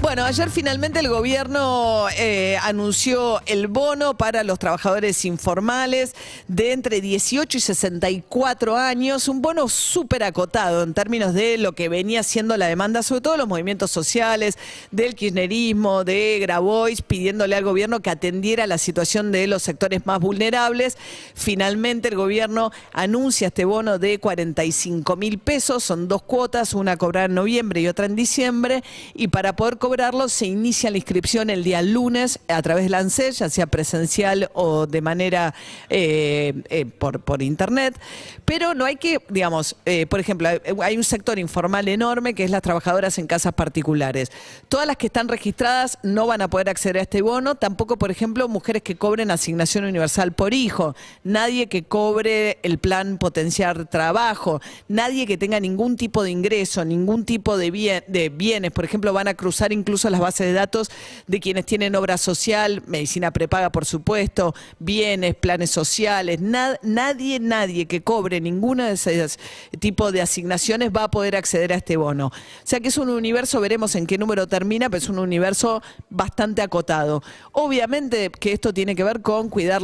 Bueno, ayer finalmente el gobierno eh, anunció el bono para los trabajadores informales de entre 18 y 64 años, un bono súper acotado en términos de lo que venía siendo la demanda, sobre todo los movimientos sociales, del kirchnerismo, de Grabois, pidiéndole al gobierno que atendiera la situación de los sectores más vulnerables. Finalmente el gobierno anuncia este bono de 45 mil pesos, son dos cuotas, una cobrada en noviembre y otra en diciembre, y para poder cobrarlo se inicia la inscripción el día lunes a través del ANSES, ya sea presencial o de manera eh, eh, por, por internet. Pero no hay que, digamos, eh, por ejemplo, hay- un sector informal enorme que es las trabajadoras en casas particulares. Todas las que están registradas no van a poder acceder a este bono, tampoco, por ejemplo, mujeres que cobren asignación universal por hijo, nadie que cobre el plan potenciar trabajo, nadie que tenga ningún tipo de ingreso, ningún tipo de, de bienes, por ejemplo, van a cruzar incluso las bases de datos de quienes tienen obra social, medicina prepaga, por supuesto, bienes, planes sociales, na- nadie, nadie que cobre ninguna de esos tipos de asignaciones va a poder acceder a este bono. O sea que es un universo, veremos en qué número termina, pero es un universo bastante acotado. Obviamente que esto tiene que ver con cuidar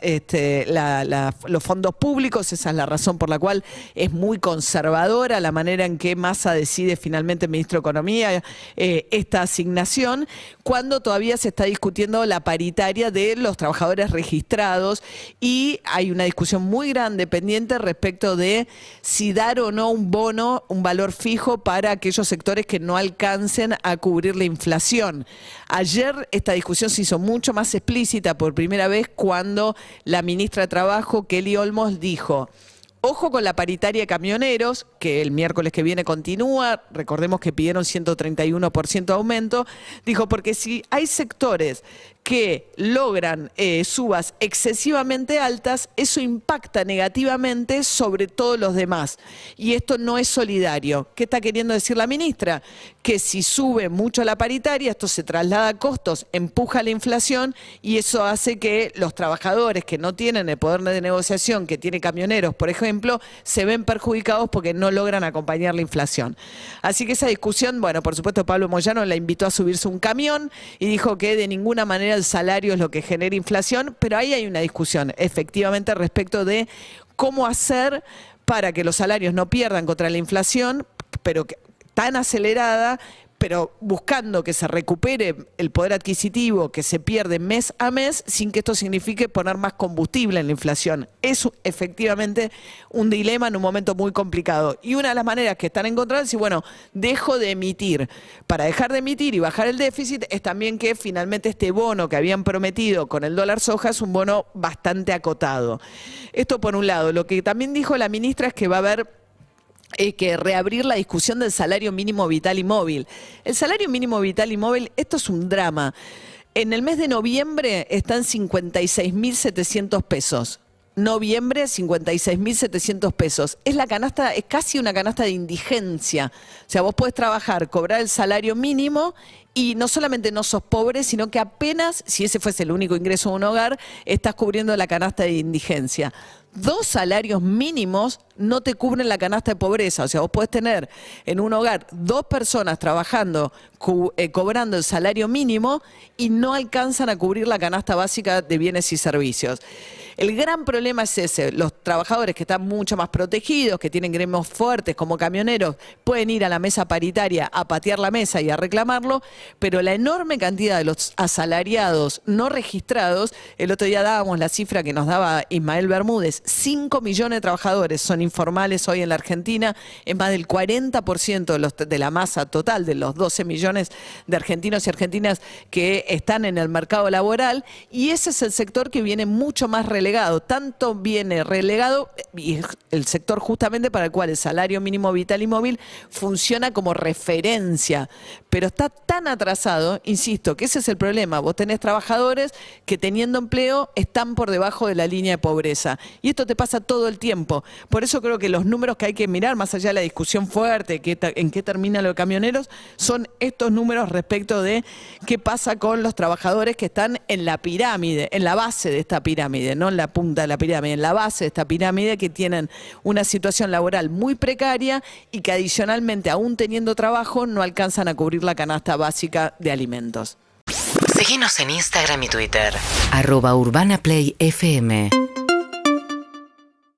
este, los fondos públicos, esa es la razón por la cual es muy conservadora la manera en que Massa decide finalmente el ministro de Economía eh, esta asignación, cuando todavía se está discutiendo la paritaria de los trabajadores registrados y hay una discusión muy grande pendiente respecto de si dar o no un bono, un valor fijo para aquellos sectores que no alcancen a cubrir la inflación. Ayer esta discusión se hizo mucho más explícita por primera vez cuando la ministra de Trabajo, Kelly Olmos, dijo... Ojo con la paritaria de camioneros, que el miércoles que viene continúa, recordemos que pidieron 131% de aumento, dijo, porque si hay sectores que logran eh, subas excesivamente altas, eso impacta negativamente sobre todos los demás. Y esto no es solidario. ¿Qué está queriendo decir la ministra? Que si sube mucho la paritaria, esto se traslada a costos, empuja la inflación y eso hace que los trabajadores que no tienen el poder de negociación que tiene camioneros, por ejemplo, se ven perjudicados porque no logran acompañar la inflación. Así que esa discusión, bueno, por supuesto Pablo Moyano la invitó a subirse un camión y dijo que de ninguna manera el salario es lo que genera inflación, pero ahí hay una discusión efectivamente respecto de cómo hacer para que los salarios no pierdan contra la inflación, pero que, tan acelerada, pero buscando que se recupere el poder adquisitivo que se pierde mes a mes sin que esto signifique poner más combustible en la inflación. Es efectivamente un dilema en un momento muy complicado. Y una de las maneras que están encontrando es decir, bueno, dejo de emitir. Para dejar de emitir y bajar el déficit es también que finalmente este bono que habían prometido con el dólar soja es un bono bastante acotado. Esto por un lado. Lo que también dijo la ministra es que va a haber eh, que reabrir la discusión del salario mínimo vital y móvil. El salario mínimo vital y móvil, esto es un drama. En el mes de noviembre están 56.700 pesos. Noviembre, 56.700 pesos. Es la canasta, es casi una canasta de indigencia. O sea, vos podés trabajar, cobrar el salario mínimo y no solamente no sos pobre, sino que apenas, si ese fuese el único ingreso de un hogar, estás cubriendo la canasta de indigencia. Dos salarios mínimos no te cubren la canasta de pobreza. O sea, vos podés tener en un hogar dos personas trabajando, eh, cobrando el salario mínimo y no alcanzan a cubrir la canasta básica de bienes y servicios. El gran problema es ese, los trabajadores que están mucho más protegidos, que tienen gremios fuertes como camioneros, pueden ir a la mesa paritaria a patear la mesa y a reclamarlo, pero la enorme cantidad de los asalariados no registrados, el otro día dábamos la cifra que nos daba Ismael Bermúdez, 5 millones de trabajadores son informales hoy en la Argentina, es más del 40% de, la masa total de los 12 millones de argentinos y argentinas que están en el mercado laboral, y ese es el sector que viene mucho más relegado, tanto viene relegado y el sector justamente para el cual el salario mínimo vital y móvil funciona como referencia, pero está tan atrasado, insisto, que ese es el problema, vos tenés trabajadores que teniendo empleo están por debajo de la línea de pobreza, y esto te pasa todo el tiempo, por eso creo que los números que hay que mirar, más allá de la discusión fuerte en qué termina lo de camioneros, son estos números respecto de qué pasa con los trabajadores que están en la pirámide, en la base de esta pirámide, no en la punta de la pirámide, en la base de esta pirámide, que tienen una situación laboral muy precaria y que adicionalmente, aún teniendo trabajo, no alcanzan a cubrir la canasta básica de alimentos. Síguenos en Instagram y Twitter. Arroba Urbana Play FM.